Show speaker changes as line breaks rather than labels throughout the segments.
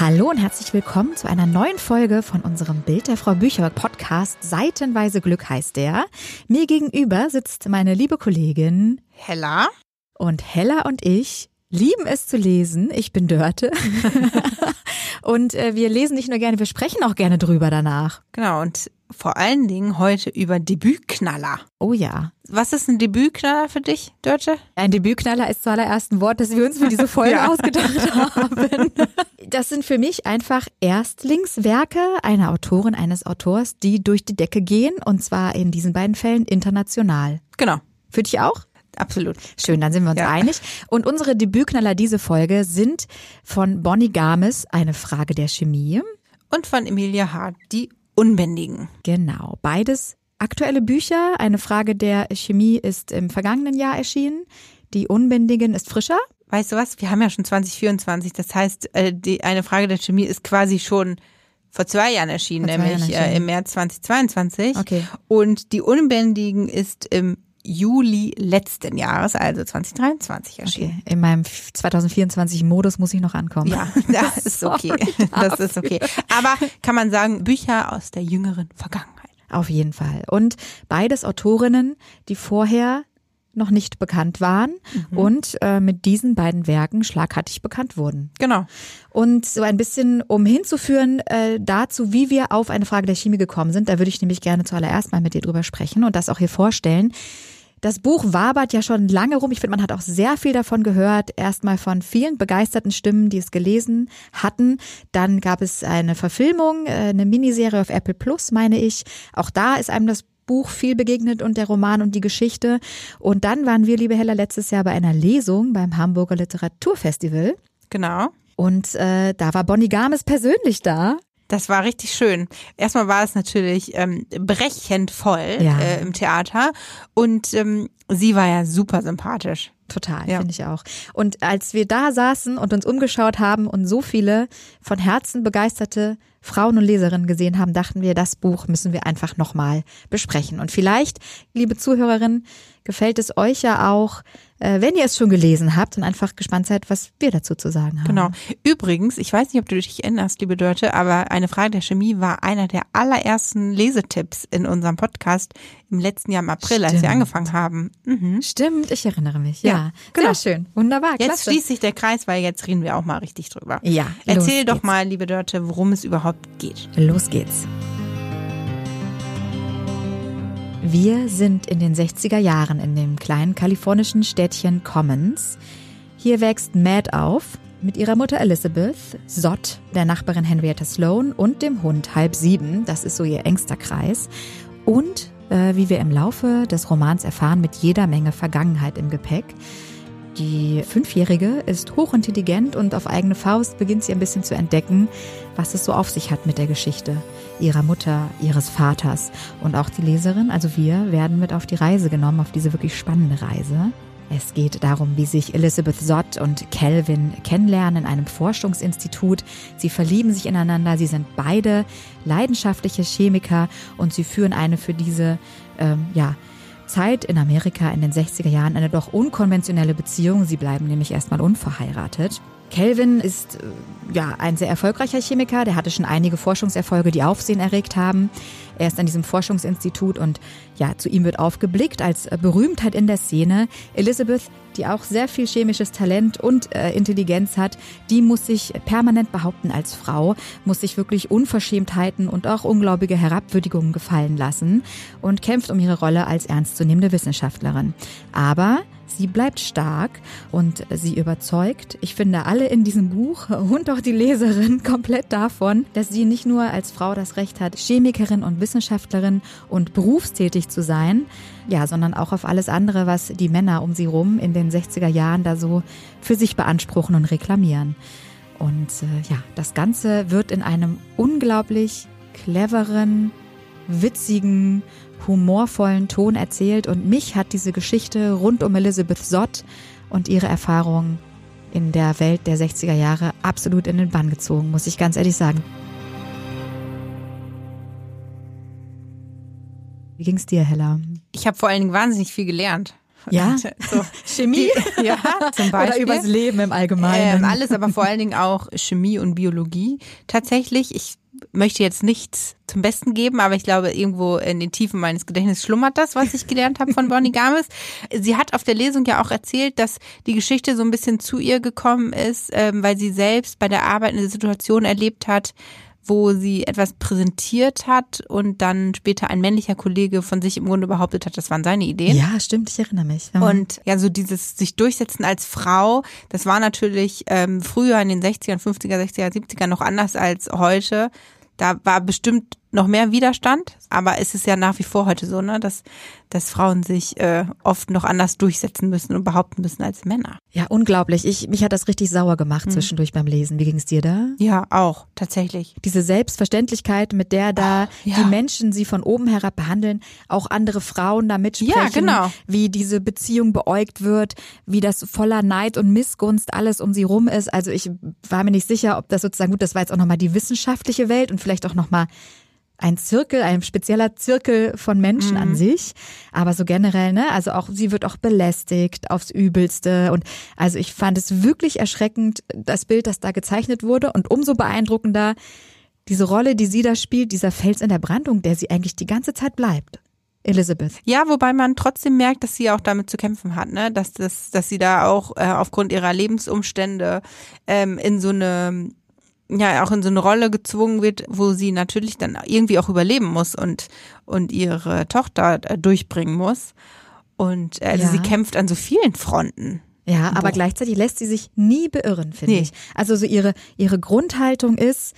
Hallo und herzlich willkommen zu einer neuen Folge von unserem Bild der Frau Bücher Podcast. Seitenweise Glück heißt der. Mir gegenüber sitzt meine liebe Kollegin
Hella.
Und Hella und ich lieben es zu lesen. Ich bin Dörte. und äh, wir lesen nicht nur gerne, wir sprechen auch gerne drüber danach.
Genau, und vor allen Dingen heute über Debütknaller.
Oh ja.
Was ist ein Debütknaller für dich, Dörte?
Ein Debütknaller ist zuallererst ein Wort, das wir uns für diese Folge ja. ausgedacht haben. Das sind für mich einfach Erstlingswerke einer Autorin, eines Autors, die durch die Decke gehen und zwar in diesen beiden Fällen international.
Genau.
Für dich auch?
Absolut.
Schön, dann sind wir uns ja. einig. Und unsere Debütknaller diese Folge sind von Bonnie Games, eine Frage der Chemie.
Und von Emilia Hart, die Unbändigen.
Genau, beides aktuelle Bücher. Eine Frage der Chemie ist im vergangenen Jahr erschienen. Die Unbändigen ist frischer.
Weißt du was? Wir haben ja schon 2024. Das heißt, äh, die, eine Frage der Chemie ist quasi schon vor zwei Jahren erschienen, zwei nämlich Jahren erschienen. Äh, im März 2022.
Okay.
Und die Unbändigen ist im Juli letzten Jahres, also 2023 erschienen.
Okay. In meinem 2024 Modus muss ich noch ankommen.
Ja, das ist okay. Das ist okay. Aber kann man sagen, Bücher aus der jüngeren Vergangenheit.
Auf jeden Fall. Und beides Autorinnen, die vorher noch nicht bekannt waren mhm. und äh, mit diesen beiden Werken schlagartig bekannt wurden.
Genau.
Und so ein bisschen, um hinzuführen äh, dazu, wie wir auf eine Frage der Chemie gekommen sind, da würde ich nämlich gerne zuallererst mal mit dir drüber sprechen und das auch hier vorstellen. Das Buch wabert ja schon lange rum. Ich finde, man hat auch sehr viel davon gehört. Erstmal von vielen begeisterten Stimmen, die es gelesen hatten. Dann gab es eine Verfilmung, äh, eine Miniserie auf Apple Plus, meine ich. Auch da ist einem das Buch viel begegnet und der Roman und die Geschichte. Und dann waren wir, liebe Hella, letztes Jahr bei einer Lesung beim Hamburger Literaturfestival.
Genau.
Und äh, da war Bonnie Games persönlich da.
Das war richtig schön. Erstmal war es natürlich ähm, brechend voll ja. äh, im Theater und ähm, sie war ja super sympathisch.
Total, ja. finde ich auch. Und als wir da saßen und uns umgeschaut haben und so viele von Herzen begeisterte Frauen und Leserinnen gesehen haben, dachten wir, das Buch müssen wir einfach nochmal besprechen. Und vielleicht, liebe Zuhörerinnen, gefällt es euch ja auch, äh, wenn ihr es schon gelesen habt und einfach gespannt seid, was wir dazu zu sagen haben.
Genau. Übrigens, ich weiß nicht, ob du dich erinnerst, liebe Dörte, aber eine Frage der Chemie war einer der allerersten Lesetipps in unserem Podcast im letzten Jahr im April, Stimmt. als wir angefangen haben.
Mhm. Stimmt, ich erinnere mich. Ja, ja genau. sehr schön. Wunderbar.
Jetzt klasse. schließt sich der Kreis, weil jetzt reden wir auch mal richtig drüber.
Ja.
Erzähl doch mal, liebe Dörte, worum es überhaupt geht.
Los geht's. Wir sind in den 60er Jahren in dem kleinen kalifornischen Städtchen Commons. Hier wächst Matt auf mit ihrer Mutter Elizabeth, Sott, der Nachbarin Henrietta Sloan und dem Hund Halb Sieben, das ist so ihr engster Kreis. Und, äh, wie wir im Laufe des Romans erfahren, mit jeder Menge Vergangenheit im Gepäck. Die Fünfjährige ist hochintelligent und auf eigene Faust beginnt sie ein bisschen zu entdecken, was es so auf sich hat mit der Geschichte ihrer Mutter, ihres Vaters. Und auch die Leserin, also wir, werden mit auf die Reise genommen, auf diese wirklich spannende Reise. Es geht darum, wie sich Elizabeth Sott und Calvin kennenlernen in einem Forschungsinstitut. Sie verlieben sich ineinander, sie sind beide leidenschaftliche Chemiker und sie führen eine für diese, ähm, ja, Zeit in Amerika in den 60er Jahren eine doch unkonventionelle Beziehung. Sie bleiben nämlich erstmal unverheiratet. Kelvin ist äh, ja ein sehr erfolgreicher Chemiker, der hatte schon einige Forschungserfolge, die Aufsehen erregt haben. Er ist an diesem Forschungsinstitut und ja, zu ihm wird aufgeblickt als äh, Berühmtheit in der Szene. Elizabeth, die auch sehr viel chemisches Talent und äh, Intelligenz hat, die muss sich permanent behaupten als Frau, muss sich wirklich Unverschämtheiten und auch unglaubige Herabwürdigungen gefallen lassen und kämpft um ihre Rolle als ernstzunehmende Wissenschaftlerin. Aber Sie bleibt stark und sie überzeugt, ich finde alle in diesem Buch und auch die Leserin komplett davon, dass sie nicht nur als Frau das Recht hat, Chemikerin und Wissenschaftlerin und berufstätig zu sein, ja, sondern auch auf alles andere, was die Männer um sie rum in den 60er Jahren da so für sich beanspruchen und reklamieren. Und äh, ja, das Ganze wird in einem unglaublich cleveren, witzigen, humorvollen Ton erzählt und mich hat diese Geschichte rund um Elizabeth Sott und ihre Erfahrungen in der Welt der 60er Jahre absolut in den Bann gezogen, muss ich ganz ehrlich sagen. Wie ging's dir, Hella?
Ich habe vor allen Dingen wahnsinnig viel gelernt.
Ja,
so.
Chemie?
ja, zum Beispiel.
Oder übers Leben im Allgemeinen.
Ähm, alles, aber vor allen Dingen auch Chemie und Biologie. Tatsächlich, ich möchte jetzt nichts zum Besten geben, aber ich glaube, irgendwo in den Tiefen meines Gedächtnisses schlummert das, was ich gelernt habe von Bonnie Games. Sie hat auf der Lesung ja auch erzählt, dass die Geschichte so ein bisschen zu ihr gekommen ist, ähm, weil sie selbst bei der Arbeit eine Situation erlebt hat, wo sie etwas präsentiert hat und dann später ein männlicher Kollege von sich im Grunde behauptet hat, das waren seine Ideen.
Ja, stimmt, ich erinnere mich. Ja.
Und ja, so dieses sich durchsetzen als Frau, das war natürlich ähm, früher in den 60ern, 50er, 60er, 70er noch anders als heute. Da war bestimmt noch mehr Widerstand, aber es ist ja nach wie vor heute so, ne, dass, dass Frauen sich äh, oft noch anders durchsetzen müssen und behaupten müssen als Männer.
Ja, unglaublich. Ich, mich hat das richtig sauer gemacht
Mhm.
zwischendurch beim Lesen. Wie ging es dir da?
Ja, auch, tatsächlich.
Diese Selbstverständlichkeit, mit der da
ja.
die Menschen sie von oben herab behandeln, auch andere Frauen da mitsprechen,
Ja, genau.
wie diese Beziehung beäugt wird, wie das voller Neid und Missgunst alles um sie rum ist. Also ich war mir nicht sicher, ob das sozusagen, gut, das war jetzt auch nochmal die wissenschaftliche Welt und vielleicht auch nochmal ein Zirkel, ein spezieller Zirkel von Menschen
Mhm.
an sich, aber so generell, ne, also auch sie wird auch belästigt aufs Übelste und also ich fand es wirklich erschreckend, das Bild, das da gezeichnet wurde und umso beeindruckender diese Rolle, die sie da spielt, dieser Fels in der Brandung, der sie eigentlich die ganze Zeit bleibt. Elizabeth.
Ja, wobei man trotzdem merkt, dass sie auch damit zu kämpfen hat, ne? Dass das, dass sie da auch äh, aufgrund ihrer Lebensumstände ähm, in so eine ja auch in so eine Rolle gezwungen wird, wo sie natürlich dann irgendwie auch überleben muss und und ihre Tochter äh, durchbringen muss. Und äh, also
Ja.
sie kämpft an so vielen Fronten.
Ja, aber
Boah.
gleichzeitig lässt sie sich nie beirren, finde
Nee.
ich. Also so ihre ihre Grundhaltung ist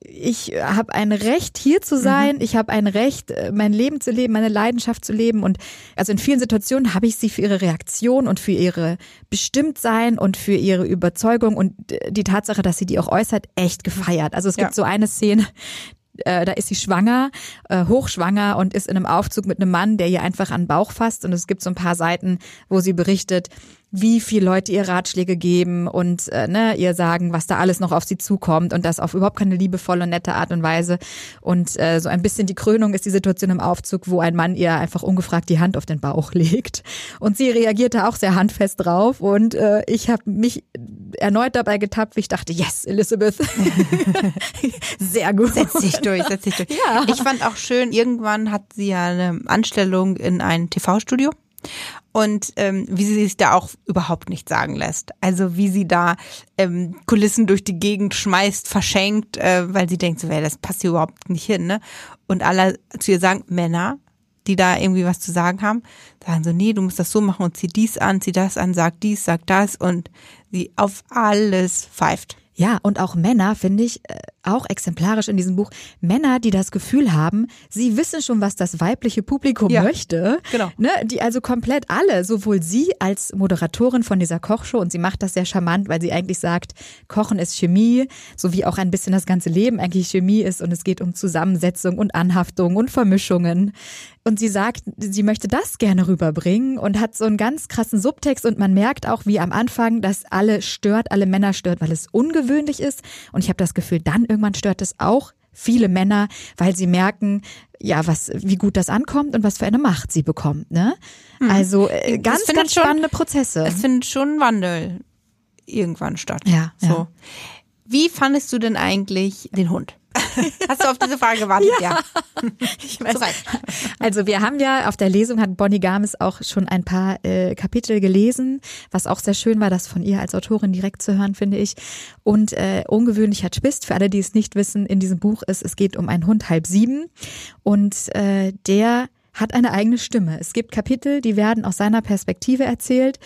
ich habe ein Recht hier zu sein, ich habe ein Recht äh, mein Leben zu leben, meine Leidenschaft zu leben und also in vielen Situationen habe ich sie für ihre Reaktion und für ihre Bestimmtsein und für ihre Überzeugung und äh, die Tatsache, dass sie die auch äußert, echt gefeiert. Also es
Ja.
gibt so eine Szene, äh, da ist sie schwanger, äh, hochschwanger und ist in einem Aufzug mit einem Mann, der ihr einfach an den Bauch fasst. Und es gibt so ein paar Seiten, wo sie berichtet, wie viele Leute ihr Ratschläge geben und äh, ne, ihr sagen, was da alles noch auf sie zukommt und das auf überhaupt keine liebevolle und nette Art und Weise. Und äh, so ein bisschen die Krönung ist die Situation im Aufzug, wo ein Mann ihr einfach ungefragt die Hand auf den Bauch legt. Und sie reagierte auch sehr handfest drauf. Und äh, ich habe mich erneut dabei getappt, wie ich dachte, yes, Elizabeth. sehr gut.
Setz dich durch, setz dich durch.
Ja.
Ich fand auch schön, irgendwann hat sie ja eine Anstellung in ein TV-Studio. Und ähm, wie sie sich da auch überhaupt nicht sagen lässt. Also wie sie da ähm, Kulissen durch die Gegend schmeißt, verschenkt, äh, weil sie denkt, so, ey, das passt hier überhaupt nicht hin. Ne? Und alle zu ihr sagen, Männer, die da irgendwie was zu sagen haben, sagen so, nee, du musst das so machen und zieh dies an, zieh das an, sag dies, sag das und sie auf alles pfeift.
Ja, und auch Männer finde ich äh, auch exemplarisch in diesem Buch. Männer, die das Gefühl haben, sie wissen schon, was das weibliche Publikum
Ja,
möchte.
genau.
Ne, die also komplett alle, sowohl sie als Moderatorin von dieser Kochshow und sie macht das sehr charmant, weil sie eigentlich sagt, Kochen ist Chemie, so wie auch ein bisschen das ganze Leben eigentlich Chemie ist und es geht um Zusammensetzung und Anhaftung und Vermischungen. Und sie sagt, sie möchte das gerne rüberbringen und hat so einen ganz krassen Subtext und man merkt auch, wie am Anfang das alle stört, alle Männer stört, weil es ungewöhnlich ist. Und ich habe das Gefühl, dann irgendwann stört es auch viele Männer, weil sie merken, ja, was, wie gut das ankommt und was für eine Macht sie bekommt, ne? Also äh,
Hm.
Ganz, ganz
schon-
spannende Prozesse.
Es findet schon Wandel irgendwann statt.
Ja,
So.
ja.
Wie fandest du denn eigentlich den Hund? Hast du auf diese Frage gewartet? Ja.
Ich weiß. Also wir haben ja auf der Lesung hat Bonnie Games auch schon ein paar äh, Kapitel gelesen, was auch sehr schön war, das von ihr als Autorin direkt zu hören, finde ich. Und äh, ungewöhnlicher Twist für alle, die es nicht wissen, in diesem Buch ist, es geht um einen Hund halb sieben und äh, der hat eine eigene Stimme. Es gibt Kapitel, die werden aus seiner Perspektive erzählt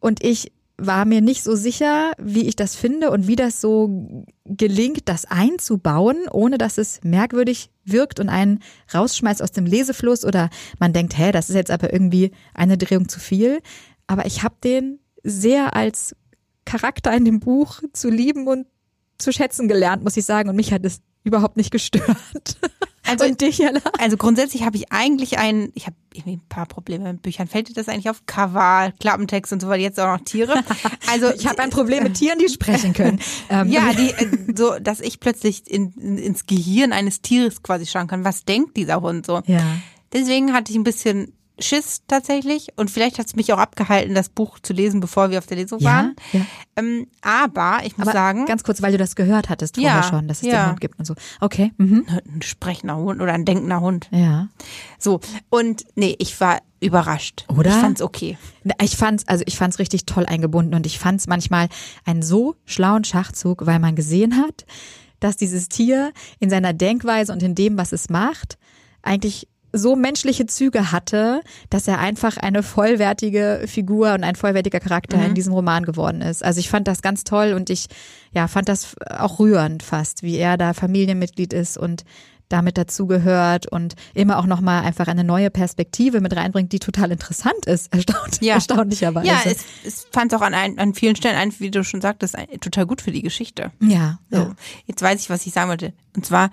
und ich war mir nicht so sicher, wie ich das finde und wie das so gelingt, das einzubauen, ohne dass es merkwürdig wirkt und einen rausschmeißt aus dem Lesefluss oder man denkt, hä, das ist jetzt aber irgendwie eine Drehung zu viel. Aber ich habe den sehr als Charakter in dem Buch zu lieben und zu schätzen gelernt, muss ich sagen. Und mich hat es überhaupt nicht gestört.
Also,
Und dich, Jana?
also grundsätzlich habe ich eigentlich ein, ich habe irgendwie ein paar Probleme mit Büchern. Fällt dir das eigentlich auf? Cover, Klappentext und so weiter, jetzt auch noch Tiere. Also
Ich habe ein Problem mit Tieren, die sprechen können. Ähm,
Ja, die, äh, so, dass ich plötzlich in, in, ins Gehirn eines Tieres quasi schauen kann. Was denkt dieser Hund so?
Ja.
Deswegen hatte ich ein bisschen Schiss tatsächlich und vielleicht hat es mich auch abgehalten, das Buch zu lesen, bevor wir auf der Lesung
Ja,
waren.
ja.
Ähm, aber ich muss
Aber
sagen,
ganz kurz, weil du das gehört hattest vorher
Ja,
schon, dass es den Hund gibt und so. Okay. Mhm.
ein sprechender Hund oder ein denkender Hund.
Ja.
So und nee, ich war überrascht.
Oder?
Ich fand's okay.
Ich fand's, also ich fand's richtig toll eingebunden und ich fand's manchmal einen so schlauen Schachzug, weil man gesehen hat, dass dieses Tier in seiner Denkweise und in dem, was es macht, eigentlich so menschliche Züge hatte, dass er einfach eine vollwertige Figur und ein vollwertiger Charakter in diesem Roman geworden ist. Also ich fand das ganz toll und ich ja fand das auch rührend fast, wie er da Familienmitglied ist und damit dazugehört und immer auch nochmal einfach eine neue Perspektive mit reinbringt, die total interessant ist, erstaunt,
Ja.
erstaunlicherweise.
Ja, es, es fand auch an, ein, an vielen Stellen, ein, wie du schon sagtest, ein, total gut für die Geschichte.
ja,
So,
ja.
jetzt weiß ich, was ich sagen wollte. Und zwar,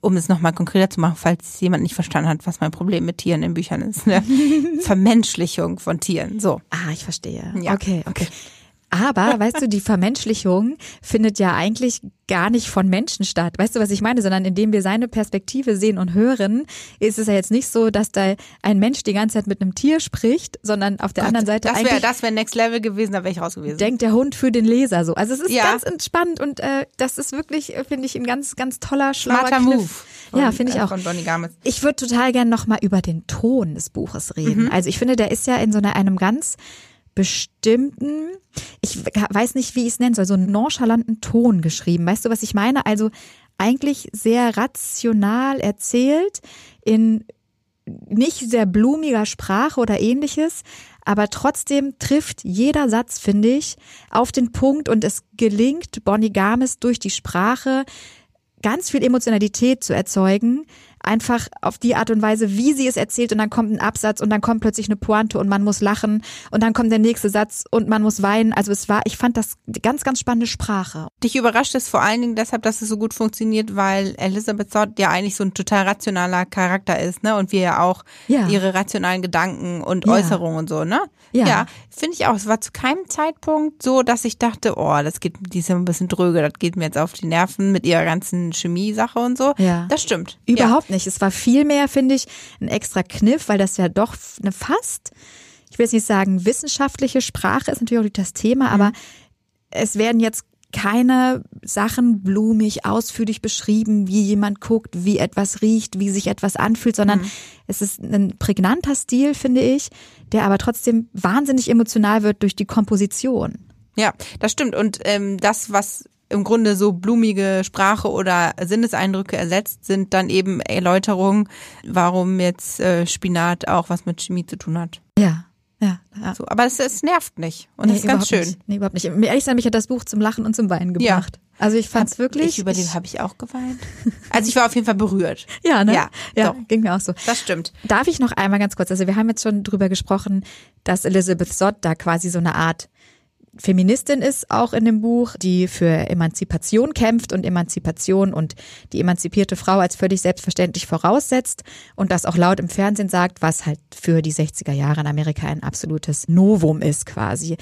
um es nochmal konkreter zu machen, falls jemand nicht verstanden hat, was mein Problem mit Tieren in Büchern ist. Ne? Vermenschlichung von Tieren. So.
Ah, ich verstehe.
Ja.
Okay, okay. Aber, weißt du, die Vermenschlichung findet ja eigentlich gar nicht von Menschen statt. Weißt du, was ich meine? Sondern indem wir seine Perspektive sehen und hören, ist es ja jetzt nicht so, dass da ein Mensch die ganze Zeit mit einem Tier spricht, sondern auf der anderen Seite
das wäre
eigentlich
das wäre Next Level gewesen, da wäre ich raus gewesen.
denkt der Hund für den Leser so. Also es ist
Ja.
ganz entspannt und äh, das ist wirklich, äh, finde ich, ein ganz, ganz toller, schlauer
Smarter
Kniff.
Move. von,
Ja, finde ich
äh,
auch. Ich würde total gern nochmal über den Ton des Buches reden. Also ich finde, der ist ja in so einer, einem ganz bestimmten, ich weiß nicht, wie ich es nennen soll, so einen nonchalanten Ton geschrieben. Weißt du, was ich meine? Also eigentlich sehr rational erzählt, in nicht sehr blumiger Sprache oder ähnliches, aber trotzdem trifft jeder Satz, finde ich, auf den Punkt und es gelingt Bonnie Games durch die Sprache ganz viel Emotionalität zu erzeugen, einfach auf die Art und Weise, wie sie es erzählt und dann kommt ein Absatz und dann kommt plötzlich eine Pointe und man muss lachen und dann kommt der nächste Satz und man muss weinen. Also es war, ich fand das ganz, ganz spannende Sprache.
Dich überrascht es vor allen Dingen deshalb, dass es so gut funktioniert, weil Elizabeth Zott ja eigentlich so ein total rationaler Charakter ist, ne? Und wir ja auch
Ja.
ihre rationalen Gedanken und
Ja.
Äußerungen und so, ne?
Ja.
finde ich auch. Es war zu keinem Zeitpunkt so, dass ich dachte, oh, das geht, die ist ja ein bisschen dröge, das geht mir jetzt auf die Nerven mit ihrer ganzen Chemie-Sache und so.
Ja.
Das stimmt.
Überhaupt nicht. Es war vielmehr, finde ich, ein extra Kniff, weil das ja doch eine fast, ich will jetzt nicht sagen wissenschaftliche Sprache ist natürlich auch das Thema, aber es werden jetzt keine Sachen blumig, ausführlich beschrieben, wie jemand guckt, wie etwas riecht, wie sich etwas anfühlt, sondern es ist ein prägnanter Stil, finde ich, der aber trotzdem wahnsinnig emotional wird durch die Komposition.
Ja, das stimmt. Und ähm, das, was im Grunde so blumige Sprache oder Sinneseindrücke ersetzt, sind dann eben Erläuterungen, warum jetzt äh, Spinat auch was mit Chemie zu tun hat.
Ja, ja. ja.
So, aber es, es nervt nicht und das ist ganz schön.
Nicht. Nee, überhaupt nicht. Ehrlich sein, mich hat das Buch zum Lachen und zum Weinen gebracht. Also ich fand's wirklich.
Ich über den habe ich auch geweint. Also ich war auf jeden Fall berührt.
Ja, ne?
Ja,
ja
doch.
ging mir auch so.
Das stimmt.
Darf ich noch einmal ganz kurz, also wir haben jetzt schon drüber gesprochen, dass Elizabeth Zott da quasi so eine Art Feministin ist, auch in dem Buch, die für Emanzipation kämpft und Emanzipation und die emanzipierte Frau als völlig selbstverständlich voraussetzt und das auch laut im Fernsehen sagt, was halt für die 60er Jahre in Amerika ein absolutes Novum ist quasi.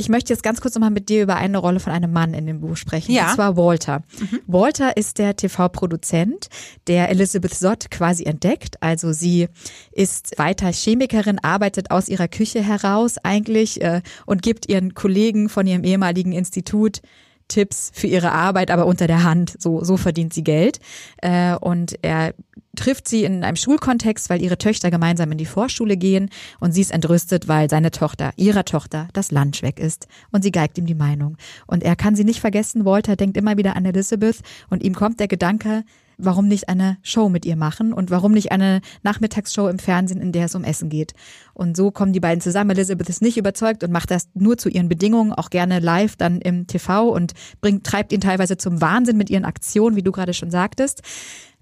Ich möchte jetzt ganz kurz nochmal mit dir über eine Rolle von einem Mann in dem Buch sprechen.
Ja.
Und zwar Walter. Walter ist der TV-Produzent, der Elizabeth Zott quasi entdeckt. Also sie ist weiter Chemikerin, arbeitet aus ihrer Küche heraus eigentlich äh, und gibt ihren Kollegen von ihrem ehemaligen Institut Tipps für ihre Arbeit, aber unter der Hand. So, so verdient sie Geld. Äh, und er trifft sie in einem Schulkontext, weil ihre Töchter gemeinsam in die Vorschule gehen und sie ist entrüstet, weil seine Tochter, ihrer Tochter, das Lunch weg ist und sie geigt ihm die Meinung. Und er kann sie nicht vergessen, Walter denkt immer wieder an Elizabeth und ihm kommt der Gedanke, warum nicht eine Show mit ihr machen und warum nicht eine Nachmittagsshow im Fernsehen, in der es um Essen geht. Und so kommen die beiden zusammen. Elizabeth ist nicht überzeugt und macht das nur zu ihren Bedingungen, auch gerne live dann im TV und bringt, treibt ihn teilweise zum Wahnsinn mit ihren Aktionen, wie du gerade schon sagtest.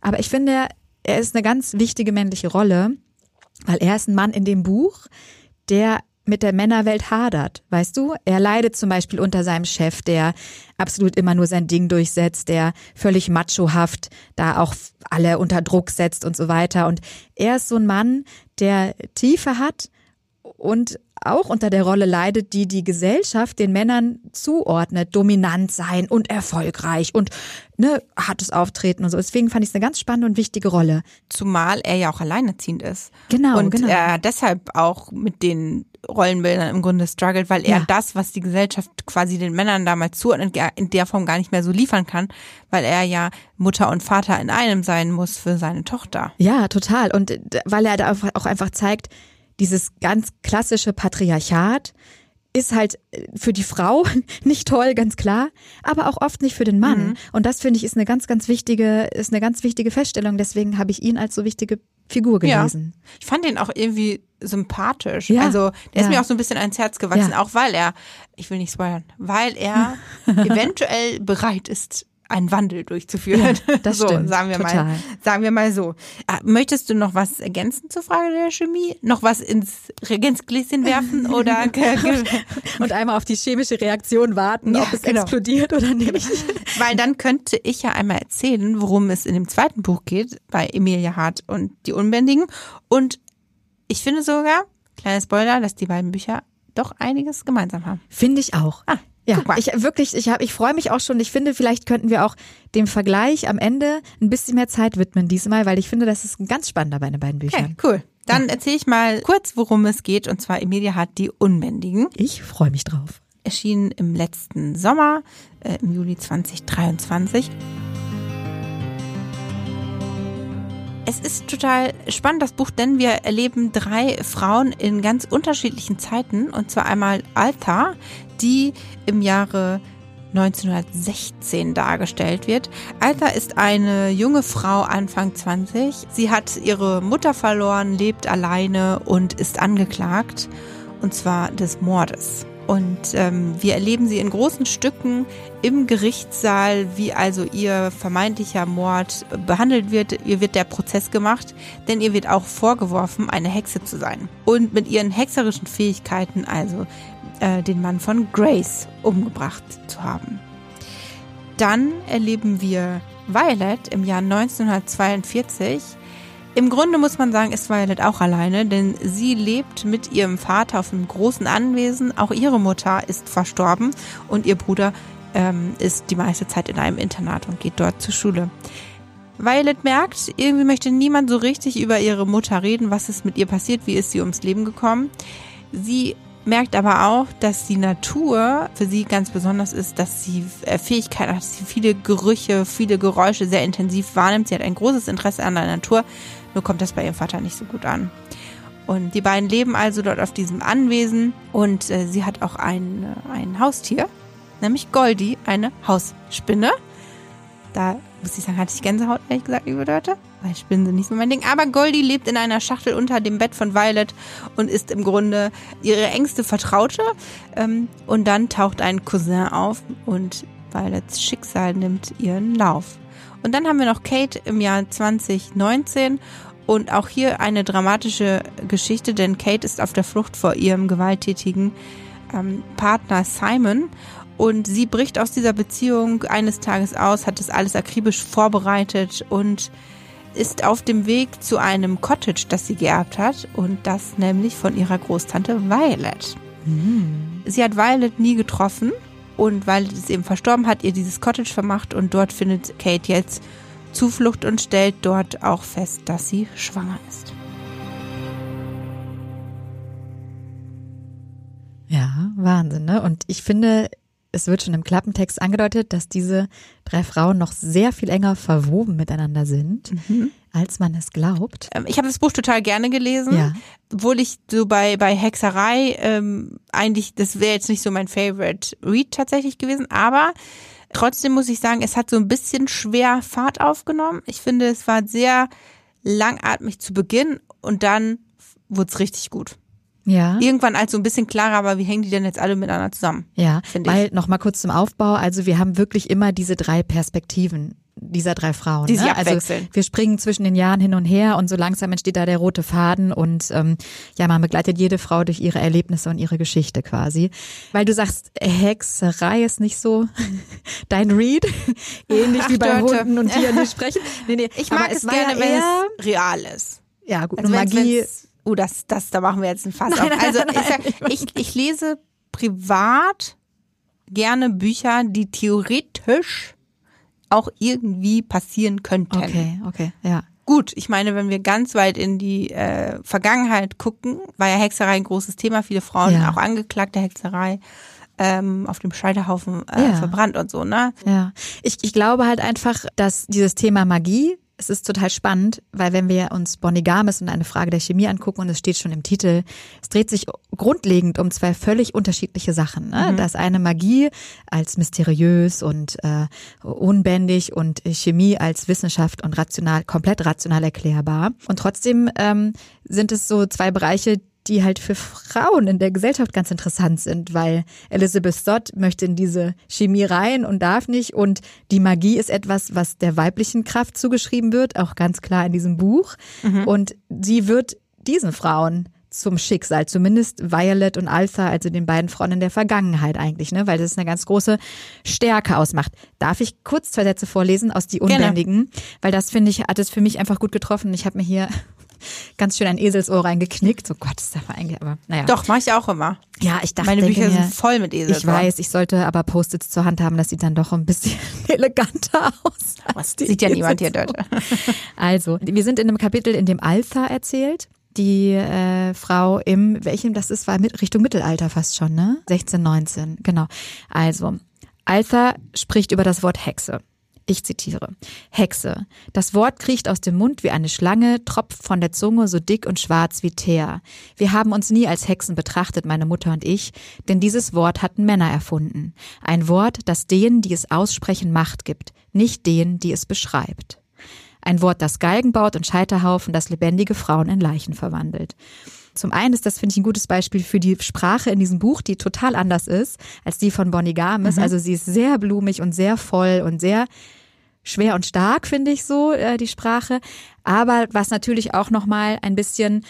Aber ich finde, er ist eine ganz wichtige männliche Rolle, weil er ist ein Mann in dem Buch, der mit der Männerwelt hadert, weißt du? Er leidet zum Beispiel unter seinem Chef, der absolut immer nur sein Ding durchsetzt, der völlig machohaft da auch alle unter Druck setzt und so weiter. Und er ist so ein Mann, der Tiefe hat und auch unter der Rolle leidet, die die Gesellschaft den Männern zuordnet, dominant sein und erfolgreich und ne, hartes Auftreten und so. Deswegen fand ich es eine ganz spannende und wichtige Rolle.
Zumal er ja auch alleinerziehend ist.
Genau,
Und
genau.
er deshalb auch mit den Rollenbildern im Grunde struggelt, weil er
Ja.
das, was die Gesellschaft quasi den Männern damals zuordnet, in der Form gar nicht mehr so liefern kann, weil er ja Mutter und Vater in einem sein muss für seine Tochter.
Ja, total. Und äh, weil er da auch einfach zeigt, dieses ganz klassische Patriarchat ist halt äh, für die Frau nicht toll, ganz klar, aber auch oft nicht für den Mann. Und das finde ich ist eine ganz, ganz wichtige, ist eine ganz wichtige Feststellung. Deswegen habe ich ihn als so wichtige Figur gelesen.
Ja. Ich fand ihn auch irgendwie sympathisch.
Ja,
Also der ist
ja.
mir auch so ein bisschen ans Herz gewachsen, auch weil er, ich will nicht spoilern, weil er eventuell bereit ist, einen Wandel durchzuführen.
Ja, das
so,
stimmt,
sagen wir
total.
mal. Sagen wir mal so. Ah, Möchtest du noch was ergänzen zur Frage der Chemie? Noch was ins Reagenzgläschen werfen oder
Und einmal auf die chemische Reaktion warten,
Ja,
ob es
genau.
explodiert oder nicht.
Weil dann könnte ich ja einmal erzählen, worum es in dem zweiten Buch geht, bei Emilia Hart und die Unbändigen. Und ich finde sogar, kleiner Spoiler, dass die beiden Bücher doch einiges gemeinsam haben.
Finde ich auch.
Ah,
Ja, ich wirklich, ich habe, ich freue mich auch schon. Ich finde, vielleicht könnten wir auch dem Vergleich am Ende ein bisschen mehr Zeit widmen diesmal, weil ich finde, das ist ein ganz spannender bei den beiden
Okay,
Büchern.
cool. Dann erzähle ich mal kurz, worum es geht. Und zwar Emilia Hart, die Unbändigen.
Ich freue mich drauf.
Erschienen im letzten Sommer, äh, im Juli 2023. Es ist total spannend, das Buch, denn wir erleben drei Frauen in ganz unterschiedlichen Zeiten. Und zwar einmal Alta, die im Jahre 1916 dargestellt wird. Alta ist eine junge Frau, Anfang 20. Sie hat ihre Mutter verloren, lebt alleine und ist angeklagt. Und zwar des Mordes. Und ähm, wir erleben sie in großen Stücken im Gerichtssaal, wie also ihr vermeintlicher Mord behandelt wird. Ihr wird der Prozess gemacht, denn ihr wird auch vorgeworfen, eine Hexe zu sein. Und mit ihren hexerischen Fähigkeiten also äh, den Mann von Grace umgebracht zu haben. Dann erleben wir Violet im Jahr 1942. Im Grunde muss man sagen, ist Violet auch alleine, denn sie lebt mit ihrem Vater auf einem großen Anwesen. Auch ihre Mutter ist verstorben und ihr Bruder ähm, ist die meiste Zeit in einem Internat und geht dort zur Schule. Violet merkt, irgendwie möchte niemand so richtig über ihre Mutter reden, was ist mit ihr passiert, wie ist sie ums Leben gekommen. Sie merkt aber auch, dass die Natur für sie ganz besonders ist, dass sie äh, Fähigkeiten hat, dass sie viele Gerüche, viele Geräusche sehr intensiv wahrnimmt. Sie hat ein großes Interesse an der Natur, nur kommt das bei ihrem Vater nicht so gut an. Und die beiden leben also dort auf diesem Anwesen und äh, sie hat auch ein, äh, ein Haustier, nämlich Goldie, eine Hausspinne. Da muss ich sagen, hatte ich Gänsehaut, ehrlich gesagt, liebe Leute, weil Spinnen sind nicht so mein Ding. Aber Goldie lebt in einer Schachtel unter dem Bett von Violet und ist im Grunde ihre engste Vertraute. Ähm, und dann taucht ein Cousin auf und Violets Schicksal nimmt ihren Lauf. Und dann haben wir noch Kate im Jahr 2019 und auch hier eine dramatische Geschichte, denn Kate ist auf der Flucht vor ihrem gewalttätigen ähm, Partner Simon. Und sie bricht aus dieser Beziehung eines Tages aus, hat das alles akribisch vorbereitet und ist auf dem Weg zu einem Cottage, das sie geerbt hat. Und das nämlich von ihrer Großtante Violet. Sie hat Violet nie getroffen. Und Violet ist eben verstorben, hat ihr dieses Cottage vermacht. Und dort findet Kate jetzt Zuflucht und stellt dort auch fest, dass sie schwanger ist.
Ja, Wahnsinn, ne? Und ich finde, es wird schon im Klappentext angedeutet, dass diese drei Frauen noch sehr viel enger verwoben miteinander sind, als man es glaubt.
Ähm, Ich habe das Buch total gerne gelesen,
Ja.
obwohl ich so bei, bei Hexerei ähm, eigentlich, das wäre jetzt nicht so mein Favorite Read tatsächlich gewesen, aber trotzdem muss ich sagen, es hat so ein bisschen schwer Fahrt aufgenommen. Ich finde, es war sehr langatmig zu Beginn und dann wurde es richtig gut.
Ja.
Irgendwann als so ein bisschen klarer, aber wie hängen die denn jetzt alle miteinander zusammen?
Ja,
Finde
weil noch mal kurz zum Aufbau. Also wir haben wirklich immer diese drei Perspektiven dieser drei Frauen.
Die sich
ne? Also
abwechseln.
wir springen zwischen den Jahren hin und her und so langsam entsteht da der rote Faden und ähm, ja, man begleitet jede Frau durch ihre Erlebnisse und ihre Geschichte quasi. Weil du sagst, Hexerei ist nicht so dein Read, ähnlich
Ach,
wie bei
Dörte.
Hunden und Tieren, die sprechen. Nee, nee,
Ich mag es
war
gerne, wenn es real ist.
ja gut,
Also
Magie.
Oh, das, das, da machen wir jetzt ein Fass
Nein,
auf. Also
nein, nein,
ich, sag, ich, ich lese privat gerne Bücher, die theoretisch auch irgendwie passieren könnten.
Okay, okay, ja.
Gut, ich meine, wenn wir ganz weit in die äh, Vergangenheit gucken, war ja Hexerei ein großes Thema. Viele Frauen
Ja.
auch angeklagt der Hexerei ähm, auf dem Scheiterhaufen äh,
Ja.
verbrannt und so, ne?
Ja, ich, ich glaube halt einfach, dass dieses Thema Magie, es ist total spannend, weil wenn wir uns Bonigamis und eine Frage der Chemie angucken und es steht schon im Titel, es dreht sich grundlegend um zwei völlig unterschiedliche Sachen. Ne? Das eine Magie als mysteriös und äh, unbändig und Chemie als Wissenschaft und rational, komplett rational erklärbar. Und trotzdem ähm, sind es so zwei Bereiche, die halt für Frauen in der Gesellschaft ganz interessant sind, weil Elizabeth Stott möchte in diese Chemie rein und darf nicht und die Magie ist etwas, was der weiblichen Kraft zugeschrieben wird, auch ganz klar in diesem Buch und sie wird diesen Frauen zum Schicksal, zumindest Violet und Alpha, also den beiden Frauen in der Vergangenheit eigentlich, ne, weil das eine ganz große Stärke ausmacht. Darf ich kurz zwei Sätze vorlesen aus die. Unbändigen, weil das finde ich hat es für mich einfach gut getroffen. Ich habe mir hier ganz schön ein Eselsohr reingeknickt. So Gott, ist das eigentlich, aber naja.
Doch, mache ich auch immer.
Ja, ich dachte,
Meine Bücher
mir,
sind voll mit Esel.
ich weiß, ich sollte aber Post-its zur Hand haben, das sieht dann doch ein bisschen eleganter aus. die
Sieht ja niemand hier
Eselsohr.
dort.
Also, wir sind in einem Kapitel, in dem Alpha erzählt. Die äh, Frau im, welchem das ist, war mit Richtung Mittelalter fast schon, ne? 16, 19, genau. Also, Alpha spricht über das Wort Hexe. Ich zitiere. Hexe. Das Wort kriecht aus dem Mund wie eine Schlange, tropft von der Zunge so dick und schwarz wie Teer. Wir haben uns nie als Hexen betrachtet, meine Mutter und ich, denn dieses Wort hatten Männer erfunden. Ein Wort, das denen, die es aussprechen, Macht gibt, nicht denen, die es beschreibt. Ein Wort, das Geigen baut und Scheiterhaufen, das lebendige Frauen in Leichen verwandelt. Zum einen ist das, finde ich, ein gutes Beispiel für die Sprache in diesem Buch, die total anders ist als die von Bonnie Gamis. Also sie ist sehr blumig und sehr voll und sehr schwer und stark, finde ich so, äh, die Sprache. Aber was natürlich auch nochmal ein bisschen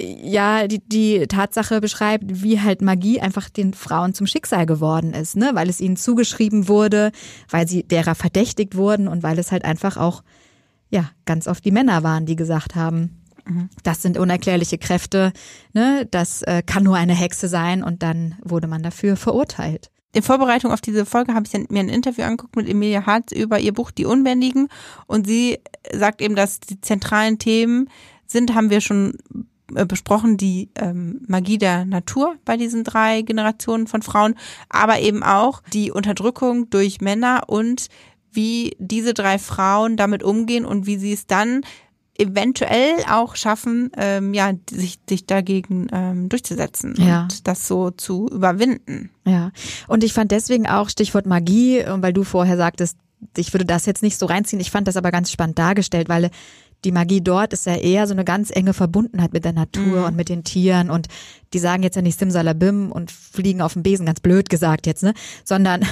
ja, die, die Tatsache beschreibt, wie halt Magie einfach den Frauen zum Schicksal geworden ist, ne? Weil es ihnen zugeschrieben wurde, weil sie derer verdächtigt wurden und weil es halt einfach auch, ja, ganz oft die Männer waren, die gesagt haben, das sind unerklärliche Kräfte, ne? Das äh, kann nur eine Hexe sein und dann wurde man dafür verurteilt.
In Vorbereitung auf diese Folge habe ich mir ein Interview angeguckt mit Emilia Hart über ihr Buch Die Unbändigen und sie sagt eben, dass die zentralen Themen sind, haben wir schon äh, besprochen, die ähm, Magie der Natur bei diesen drei Generationen von Frauen, aber eben auch die Unterdrückung durch Männer und wie diese drei Frauen damit umgehen und wie sie es dann eventuell auch schaffen, ähm, ja, sich, sich dagegen ähm, durchzusetzen
Ja.
und das so zu überwinden.
Ja, und ich fand deswegen auch Stichwort Magie, äh, weil du vorher sagtest, ich würde das jetzt nicht so reinziehen. Ich fand das aber ganz spannend dargestellt, weil die Magie dort ist ja eher so eine ganz enge Verbundenheit mit der Natur und mit den Tieren und die sagen jetzt ja nicht Simsalabim und fliegen auf dem Besen, ganz blöd gesagt jetzt, ne? Sondern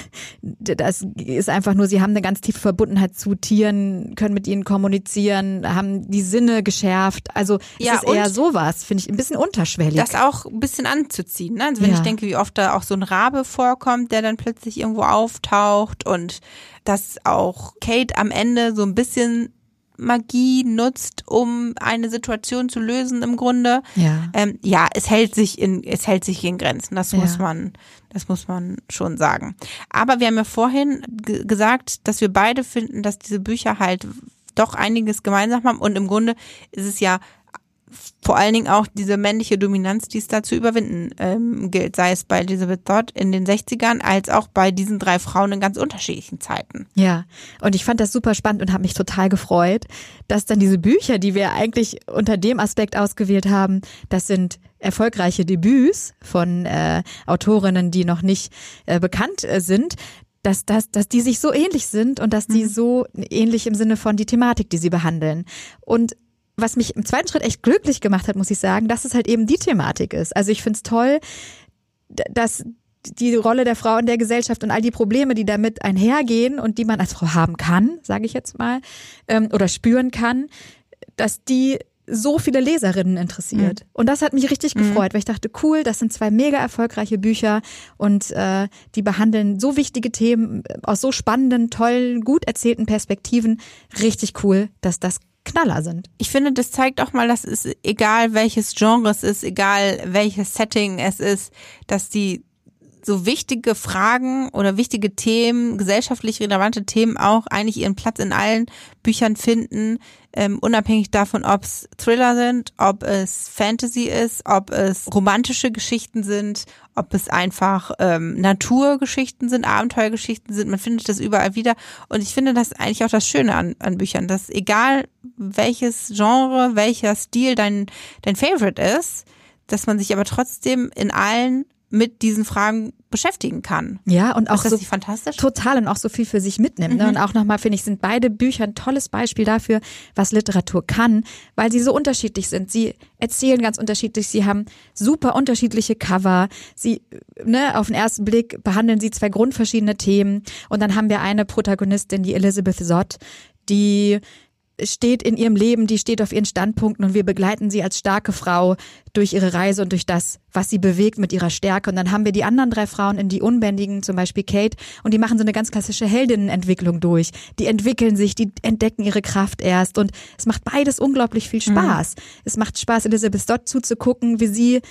das ist einfach nur, sie haben eine ganz tiefe Verbundenheit zu Tieren, können mit ihnen kommunizieren, haben die Sinne geschärft. Also es
Ja,
ist eher sowas, finde ich, ein bisschen unterschwellig.
das auch ein bisschen anzuziehen. Ne? Also wenn
Ja.
ich denke, wie oft da auch so ein Rabe vorkommt, der dann plötzlich irgendwo auftaucht und dass auch Kate am Ende so ein bisschen Magie nutzt, um eine Situation zu lösen im Grunde.
Ja.
Ähm, ja, es hält sich in, es hält sich in Grenzen. Das
Ja.
muss man, das muss man schon sagen. Aber wir haben ja vorhin ge- gesagt, dass wir beide finden, dass diese Bücher halt doch einiges gemeinsam haben und im Grunde ist es ja vor allen Dingen auch diese männliche Dominanz, die es da zu überwinden ähm, gilt, sei es bei Elizabeth Todd in den 60ern, als auch bei diesen drei Frauen in ganz unterschiedlichen Zeiten.
Ja, und ich fand das super spannend und habe mich total gefreut, dass dann diese Bücher, die wir eigentlich unter dem Aspekt ausgewählt haben, das sind erfolgreiche Debüts von äh, Autorinnen, die noch nicht äh, bekannt äh, sind, dass, dass, dass die sich so ähnlich sind und dass die so ähnlich im Sinne von die Thematik, die sie behandeln. Und was mich im zweiten Schritt echt glücklich gemacht hat, muss ich sagen, dass es halt eben die Thematik ist. Also ich finde es toll, dass die Rolle der Frau in der Gesellschaft und all die Probleme, die damit einhergehen und die man als Frau haben kann, sage ich jetzt mal, ähm, oder spüren kann, dass die so viele Leserinnen interessiert. Mhm. Und das hat mich richtig mhm. gefreut, weil ich dachte, cool, das sind zwei mega erfolgreiche Bücher und äh, die behandeln so wichtige Themen aus so spannenden, tollen, gut erzählten Perspektiven. Richtig cool, dass das Knaller sind.
Ich finde, das zeigt auch mal, dass es egal welches Genre es ist, egal welches Setting es ist, dass die so wichtige Fragen oder wichtige Themen, gesellschaftlich relevante Themen auch eigentlich ihren Platz in allen Büchern finden, ähm, unabhängig davon, ob es Thriller sind, ob es Fantasy ist, ob es romantische Geschichten sind, ob es einfach ähm, Naturgeschichten sind, Abenteuergeschichten sind. Man findet das überall wieder. Und ich finde das eigentlich auch das Schöne an, an Büchern, dass egal welches Genre, welcher Stil dein, dein Favorite ist, dass man sich aber trotzdem in allen mit diesen Fragen beschäftigen kann.
Ja, und auch
ist das
so
nicht fantastisch?
Total und auch so viel für sich mitnimmt. Ne? Mhm. Und auch nochmal, finde ich, sind beide Bücher ein tolles Beispiel dafür, was Literatur kann, weil sie so unterschiedlich sind. Sie erzählen ganz unterschiedlich, sie haben super unterschiedliche Cover. Sie, ne, auf den ersten Blick behandeln sie zwei grundverschiedene Themen. Und dann haben wir eine Protagonistin, die Elizabeth Sott, die steht in ihrem Leben, die steht auf ihren Standpunkten und wir begleiten sie als starke Frau durch ihre Reise und durch das, was sie bewegt mit ihrer Stärke. Und dann haben wir die anderen drei Frauen in die Unbändigen, zum Beispiel Kate, und die machen so eine ganz klassische Heldinnenentwicklung durch. Die entwickeln sich, die entdecken ihre Kraft erst und es macht beides unglaublich viel Spaß. Mhm. Es macht Spaß, Elizabeth Stott zuzugucken, wie sie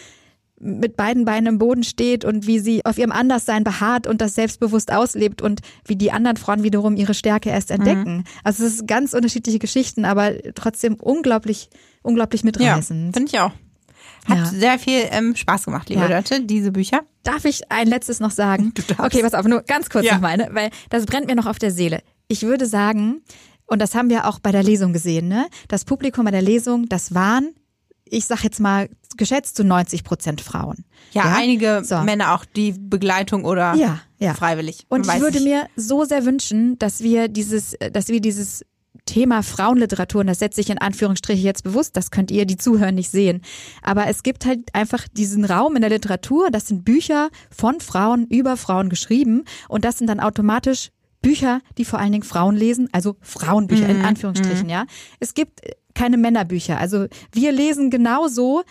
mit beiden Beinen im Boden steht und wie sie auf ihrem Anderssein beharrt und das selbstbewusst auslebt und wie die anderen Frauen wiederum ihre Stärke erst entdecken. Mhm. Also es ist ganz unterschiedliche Geschichten, aber trotzdem unglaublich, unglaublich mitreißend.
Ja, finde ich auch. Hat ja. sehr viel ähm, Spaß gemacht, liebe ja. Leute, diese Bücher.
Darf ich ein letztes noch sagen?
Du darfst.
Okay, pass auf, nur ganz kurz ja. noch meine, weil das brennt mir noch auf der Seele. Ich würde sagen, und das haben wir auch bei der Lesung gesehen, ne? Das Publikum bei der Lesung, das waren ich sag jetzt mal, geschätzt zu 90 Prozent Frauen.
Ja, ja? einige so. Männer auch, die Begleitung oder
ja, ja.
freiwillig.
Und ich würde nicht. mir so sehr wünschen, dass wir dieses, dass wir dieses Thema Frauenliteratur, und das setze ich in Anführungsstriche jetzt bewusst, das könnt ihr, die zuhören, nicht sehen. Aber es gibt halt einfach diesen Raum in der Literatur, das sind Bücher von Frauen über Frauen geschrieben und das sind dann automatisch Bücher, die vor allen Dingen Frauen lesen, also Frauenbücher mhm. in Anführungsstrichen, mhm. ja. Es gibt keine Männerbücher. Also wir lesen genauso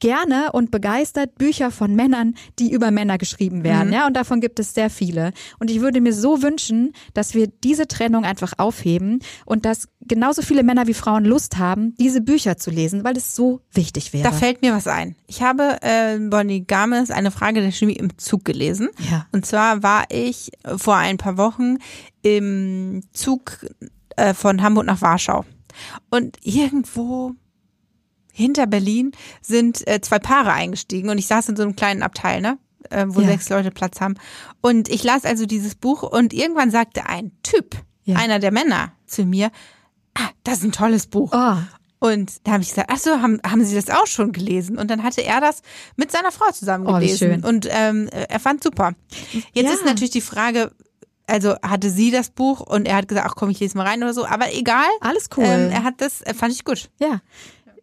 gerne und begeistert Bücher von Männern, die über Männer geschrieben werden, mhm. ja, und davon gibt es sehr viele. Und ich würde mir so wünschen, dass wir diese Trennung einfach aufheben und dass genauso viele Männer wie Frauen Lust haben, diese Bücher zu lesen, weil es so wichtig wäre.
Da fällt mir was ein. Ich habe äh, Bonnie Games eine Frage der Chemie im Zug gelesen.
Ja.
Und zwar war ich vor ein paar Wochen im Zug äh, von Hamburg nach Warschau. Und irgendwo hinter Berlin sind äh, zwei Paare eingestiegen und ich saß in so einem kleinen Abteil, ne? Äh, wo ja. sechs Leute Platz haben. Und ich las also dieses Buch und irgendwann sagte ein Typ, ja. einer der Männer, zu mir, ah, das ist ein tolles Buch.
Oh.
Und da habe ich gesagt, ach so, haben, haben Sie das auch schon gelesen? Und dann hatte er das mit seiner Frau zusammen oh, gelesen. Oh, und ähm, er fand super. Jetzt ja. ist natürlich die Frage, also hatte sie das Buch und er hat gesagt, ach komm, ich lese mal rein oder so, aber egal.
Alles cool.
Ähm, er hat das, äh, fand ich gut.
Ja.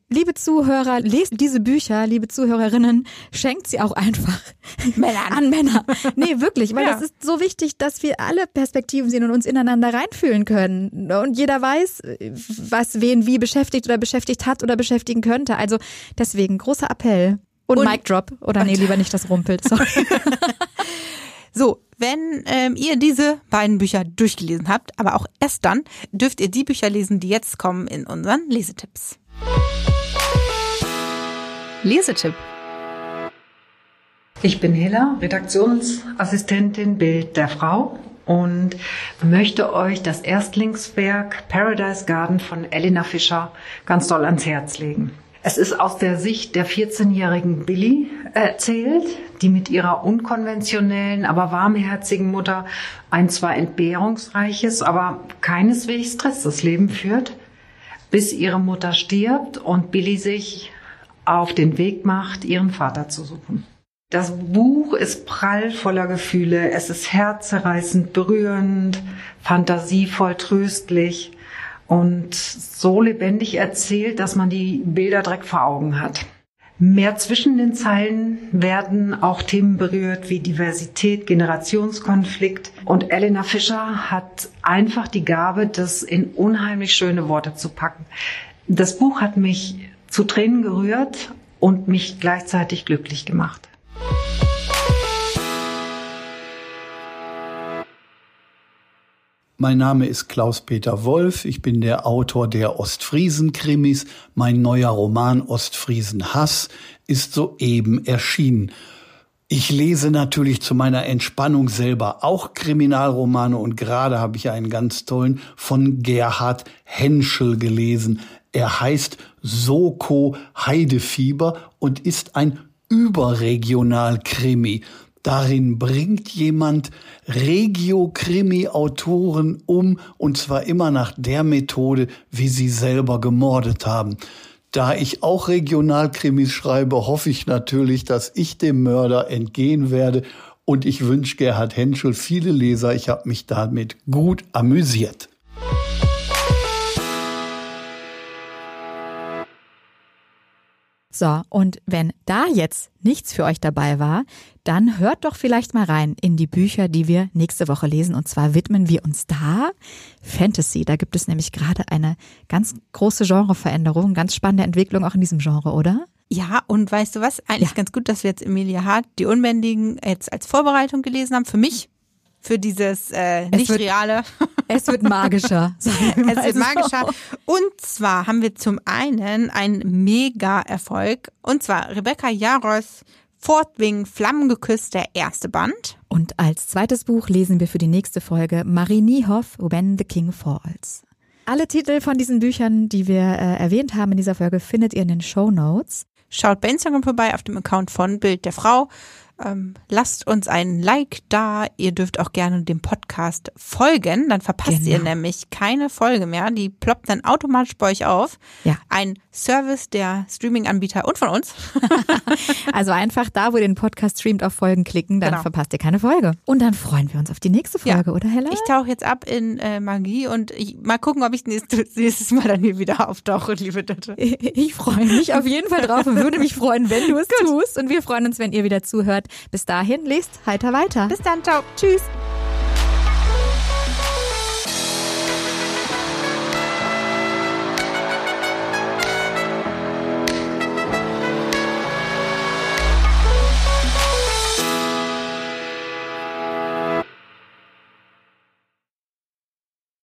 Liebe Zuhörer, lest diese Bücher, liebe Zuhörerinnen, schenkt sie auch einfach
Männern.
an Männer. Nee, wirklich, weil ja. das ist so wichtig, dass wir alle Perspektiven sehen und uns ineinander reinfühlen können. Und jeder weiß, was wen wie beschäftigt oder beschäftigt hat oder beschäftigen könnte. Also deswegen großer Appell. Und, und Mic Drop. Oder nee, lieber nicht das rumpelt. Sorry.
So, wenn ähm, ihr diese beiden Bücher durchgelesen habt, aber auch erst dann, dürft ihr die Bücher lesen, die jetzt kommen in unseren Lesetipps. Lesetipp.
Ich bin Hilla, Redaktionsassistentin Bild der Frau und möchte euch das Erstlingswerk Paradise Garden von Elena Fischer ganz doll ans Herz legen. Es ist aus der Sicht der 14-jährigen Billy erzählt, die mit ihrer unkonventionellen, aber warmherzigen Mutter ein zwar entbehrungsreiches, aber keineswegs stresses Leben führt, bis ihre Mutter stirbt und Billy sich auf den Weg macht, ihren Vater zu suchen. Das Buch ist prall voller Gefühle, es ist herzzerreißend berührend, fantasievoll tröstlich und so lebendig erzählt, dass man die Bilder direkt vor Augen hat. Mehr zwischen den Zeilen werden auch Themen berührt wie Diversität, Generationskonflikt. Und Elena Fischer hat einfach die Gabe, das in unheimlich schöne Worte zu packen. Das Buch hat mich zu Tränen gerührt und mich gleichzeitig glücklich gemacht.
Mein Name ist Klaus-Peter Wolf. Ich bin der Autor der Ostfriesen-Krimis. Mein neuer Roman Ostfriesen Hass ist soeben erschienen. Ich lese natürlich zu meiner Entspannung selber auch Kriminalromane und gerade habe ich einen ganz tollen von Gerhard Henschel gelesen. Er heißt Soko Heidefieber und ist ein Überregional-Krimi. Darin bringt jemand Regio-Krimi-Autoren um, und zwar immer nach der Methode, wie sie selber gemordet haben. Da ich auch Regionalkrimis schreibe, hoffe ich natürlich, dass ich dem Mörder entgehen werde. Und ich wünsche Gerhard Henschel viele Leser. Ich habe mich damit gut amüsiert.
So, und wenn da jetzt nichts für euch dabei war, dann hört doch vielleicht mal rein in die Bücher, die wir nächste Woche lesen. Und zwar widmen wir uns da Fantasy. Da gibt es nämlich gerade eine ganz große Genreveränderung, ganz spannende Entwicklung auch in diesem Genre, oder?
Ja, und weißt du was? Eigentlich ja. ganz gut, dass wir jetzt Emilia Hart, die Unbändigen, jetzt als Vorbereitung gelesen haben. Für mich für dieses äh, nicht
wird,
reale.
Es wird magischer.
es wird magischer. Und zwar haben wir zum einen einen Mega-Erfolg. Und zwar Rebecca Jaros Fortwing Flammengeküsst, der erste Band.
Und als zweites Buch lesen wir für die nächste Folge Marie Niehoff, When the King Falls. Alle Titel von diesen Büchern, die wir äh, erwähnt haben in dieser Folge, findet ihr in den Show Notes.
Schaut bei Instagram vorbei auf dem Account von Bild der Frau. Ähm, lasst uns einen Like da. Ihr dürft auch gerne dem Podcast folgen. Dann verpasst genau. ihr nämlich keine Folge mehr. Die ploppt dann automatisch bei euch auf.
Ja.
Ein Service der Streaming-Anbieter und von uns.
also einfach da, wo ihr den Podcast streamt, auf Folgen klicken, dann genau. verpasst ihr keine Folge. Und dann freuen wir uns auf die nächste Folge, ja. oder Hella?
Ich tauche jetzt ab in äh, Magie und ich, mal gucken, ob ich nächstes, nächstes Mal dann hier wieder auftauche, liebe Dette.
Ich, ich freue mich auf jeden Fall drauf und würde mich freuen, wenn du es tust. Und wir freuen uns, wenn ihr wieder zuhört. Bis dahin, lest heiter weiter.
Bis dann, ciao. Tschüss.